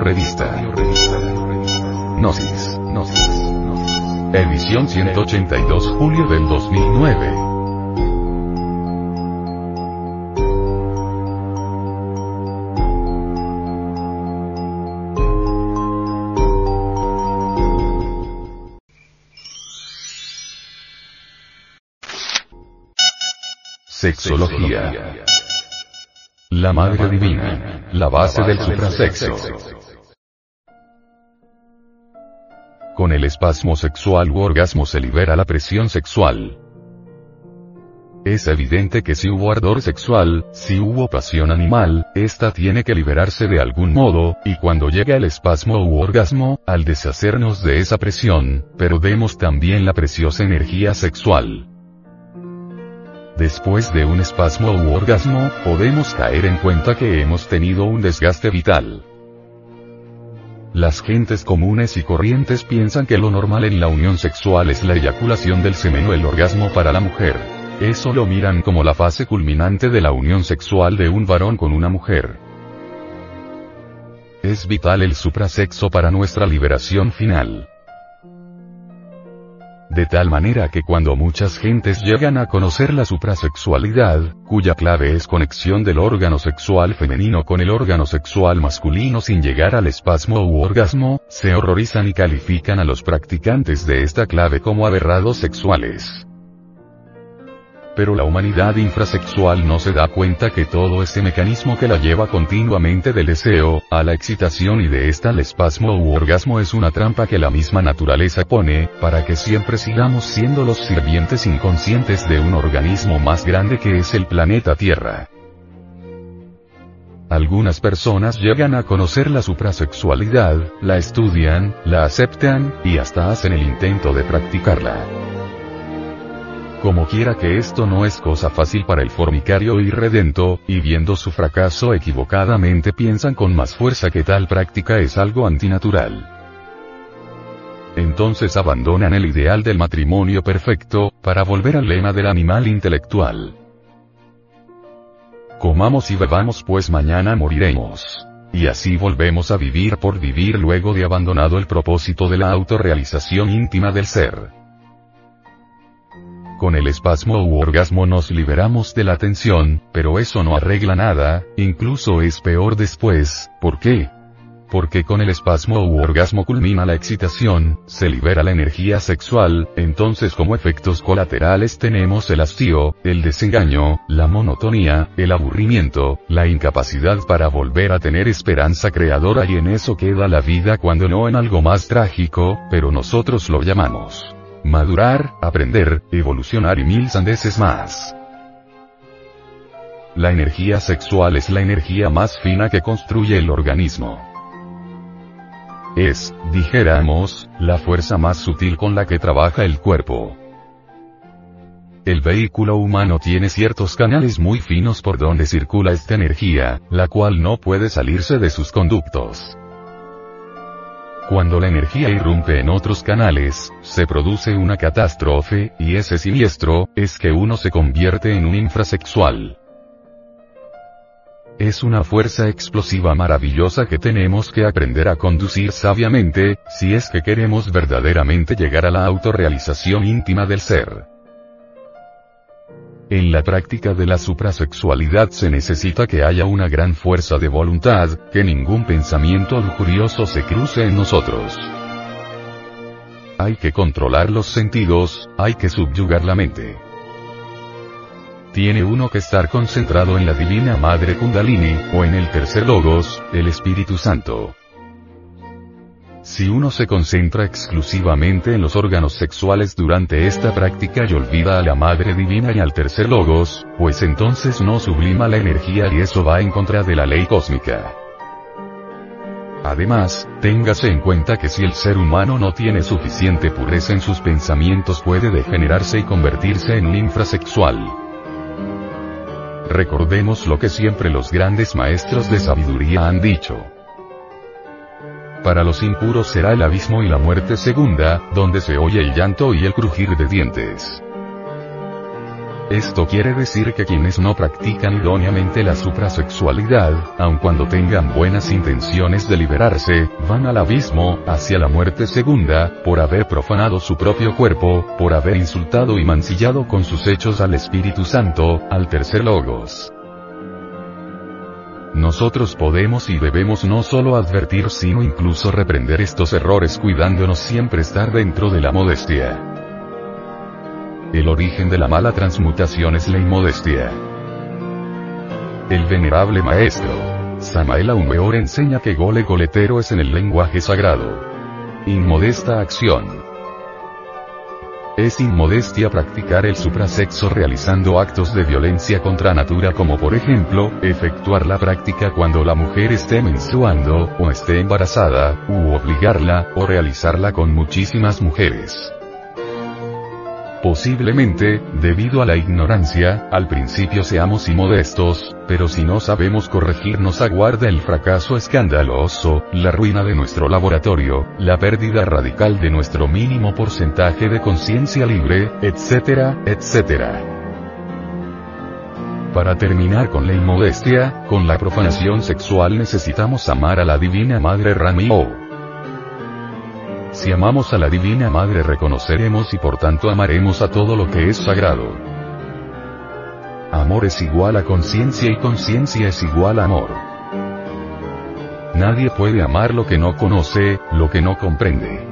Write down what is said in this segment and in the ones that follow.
Revista. Gnosis. Gnosis. Edición 182 julio del 2009. Sexología. La Madre Divina. La base del suprasexo. Con el espasmo sexual u orgasmo se libera la presión sexual. Es evidente que si hubo ardor sexual, si hubo pasión animal, esta tiene que liberarse de algún modo, y cuando llega el espasmo u orgasmo, al deshacernos de esa presión, perdemos también la preciosa energía sexual. Después de un espasmo u orgasmo, podemos caer en cuenta que hemos tenido un desgaste vital. Las gentes comunes y corrientes piensan que lo normal en la unión sexual es la eyaculación del semen o el orgasmo para la mujer. Eso lo miran como la fase culminante de la unión sexual de un varón con una mujer. Es vital el suprasexo para nuestra liberación final de tal manera que cuando muchas gentes llegan a conocer la suprasexualidad, cuya clave es conexión del órgano sexual femenino con el órgano sexual masculino sin llegar al espasmo u orgasmo, se horrorizan y califican a los practicantes de esta clave como aberrados sexuales pero la humanidad infrasexual no se da cuenta que todo ese mecanismo que la lleva continuamente del deseo, a la excitación y de esta al espasmo u orgasmo es una trampa que la misma naturaleza pone, para que siempre sigamos siendo los sirvientes inconscientes de un organismo más grande que es el planeta Tierra. Algunas personas llegan a conocer la suprasexualidad, la estudian, la aceptan, y hasta hacen el intento de practicarla. Como quiera que esto no es cosa fácil para el formicario irredento, y viendo su fracaso equivocadamente piensan con más fuerza que tal práctica es algo antinatural. Entonces abandonan el ideal del matrimonio perfecto, para volver al lema del animal intelectual. Comamos y bebamos pues mañana moriremos. Y así volvemos a vivir por vivir luego de abandonado el propósito de la autorrealización íntima del ser. Con el espasmo u orgasmo nos liberamos de la tensión, pero eso no arregla nada, incluso es peor después, ¿por qué? Porque con el espasmo u orgasmo culmina la excitación, se libera la energía sexual, entonces como efectos colaterales tenemos el hastío, el desengaño, la monotonía, el aburrimiento, la incapacidad para volver a tener esperanza creadora y en eso queda la vida cuando no en algo más trágico, pero nosotros lo llamamos madurar, aprender, evolucionar y mil sandeces más. La energía sexual es la energía más fina que construye el organismo. Es, dijéramos, la fuerza más sutil con la que trabaja el cuerpo. El vehículo humano tiene ciertos canales muy finos por donde circula esta energía, la cual no puede salirse de sus conductos. Cuando la energía irrumpe en otros canales, se produce una catástrofe, y ese siniestro, es que uno se convierte en un infrasexual. Es una fuerza explosiva maravillosa que tenemos que aprender a conducir sabiamente, si es que queremos verdaderamente llegar a la autorrealización íntima del ser. En la práctica de la suprasexualidad se necesita que haya una gran fuerza de voluntad, que ningún pensamiento lujurioso se cruce en nosotros. Hay que controlar los sentidos, hay que subyugar la mente. Tiene uno que estar concentrado en la Divina Madre Kundalini, o en el tercer Logos, el Espíritu Santo. Si uno se concentra exclusivamente en los órganos sexuales durante esta práctica y olvida a la Madre Divina y al tercer logos, pues entonces no sublima la energía y eso va en contra de la ley cósmica. Además, téngase en cuenta que si el ser humano no tiene suficiente pureza en sus pensamientos puede degenerarse y convertirse en un infrasexual. Recordemos lo que siempre los grandes maestros de sabiduría han dicho. Para los impuros será el abismo y la muerte segunda, donde se oye el llanto y el crujir de dientes. Esto quiere decir que quienes no practican idóneamente la suprasexualidad, aun cuando tengan buenas intenciones de liberarse, van al abismo, hacia la muerte segunda, por haber profanado su propio cuerpo, por haber insultado y mancillado con sus hechos al Espíritu Santo, al tercer logos. Nosotros podemos y debemos no solo advertir sino incluso reprender estos errores cuidándonos siempre estar dentro de la modestia. El origen de la mala transmutación es la inmodestia. El venerable maestro, Samael Aumeor enseña que gole goletero es en el lenguaje sagrado. Inmodesta acción. Es inmodestia practicar el suprasexo realizando actos de violencia contra natura como por ejemplo, efectuar la práctica cuando la mujer esté menstruando, o esté embarazada, u obligarla, o realizarla con muchísimas mujeres. Posiblemente, debido a la ignorancia, al principio seamos inmodestos, pero si no sabemos corregirnos aguarda el fracaso escandaloso, la ruina de nuestro laboratorio, la pérdida radical de nuestro mínimo porcentaje de conciencia libre, etcétera, etcétera. Para terminar con la inmodestia, con la profanación sexual necesitamos amar a la Divina Madre Ramiro. Si amamos a la Divina Madre reconoceremos y por tanto amaremos a todo lo que es sagrado. Amor es igual a conciencia y conciencia es igual a amor. Nadie puede amar lo que no conoce, lo que no comprende.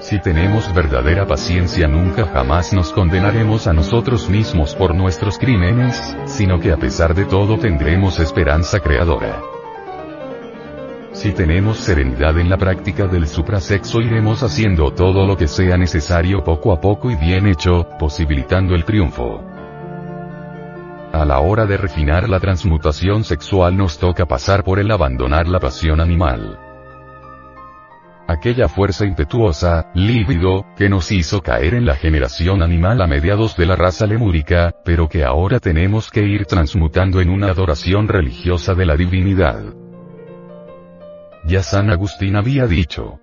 Si tenemos verdadera paciencia nunca jamás nos condenaremos a nosotros mismos por nuestros crímenes, sino que a pesar de todo tendremos esperanza creadora. Si tenemos serenidad en la práctica del suprasexo iremos haciendo todo lo que sea necesario poco a poco y bien hecho, posibilitando el triunfo. A la hora de refinar la transmutación sexual nos toca pasar por el abandonar la pasión animal. Aquella fuerza impetuosa, lívido, que nos hizo caer en la generación animal a mediados de la raza lemúrica, pero que ahora tenemos que ir transmutando en una adoración religiosa de la divinidad. Ya San Agustín había dicho.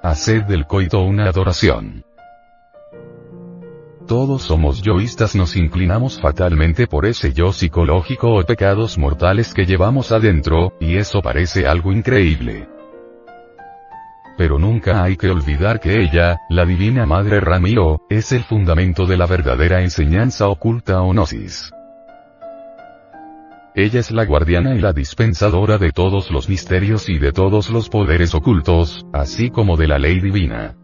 Haced del coito una adoración. Todos somos yoístas, nos inclinamos fatalmente por ese yo psicológico o pecados mortales que llevamos adentro, y eso parece algo increíble. Pero nunca hay que olvidar que ella, la Divina Madre Ramiro, es el fundamento de la verdadera enseñanza oculta o gnosis. Ella es la guardiana y la dispensadora de todos los misterios y de todos los poderes ocultos, así como de la ley divina.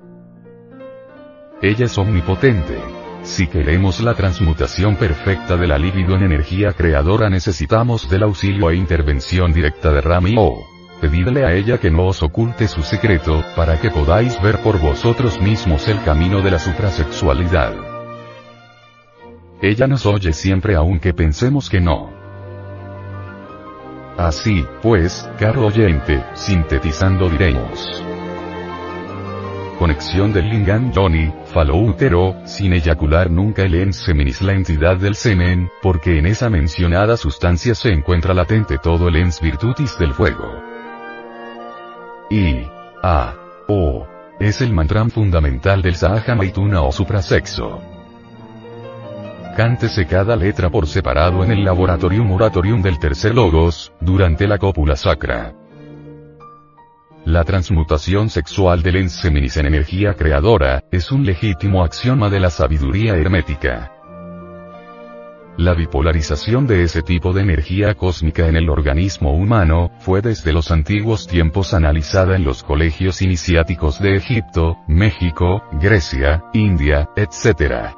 Ella es omnipotente. Si queremos la transmutación perfecta de la libido en energía creadora necesitamos del auxilio e intervención directa de Rami O. Pedidle a ella que no os oculte su secreto, para que podáis ver por vosotros mismos el camino de la suprasexualidad. Ella nos oye siempre aunque pensemos que no. Así, pues, caro oyente, sintetizando diremos. Conexión del Lingam Johnny, falo útero, sin eyacular nunca el ens seminis la entidad del semen, porque en esa mencionada sustancia se encuentra latente todo el ens virtutis del fuego. Y, A, O, es el mantra fundamental del Sahaja Maituna o suprasexo. Cántese cada letra por separado en el Laboratorium Oratorium del Tercer Logos, durante la cópula sacra. La transmutación sexual del enseminis en energía creadora, es un legítimo axioma de la sabiduría hermética. La bipolarización de ese tipo de energía cósmica en el organismo humano, fue desde los antiguos tiempos analizada en los colegios iniciáticos de Egipto, México, Grecia, India, etc.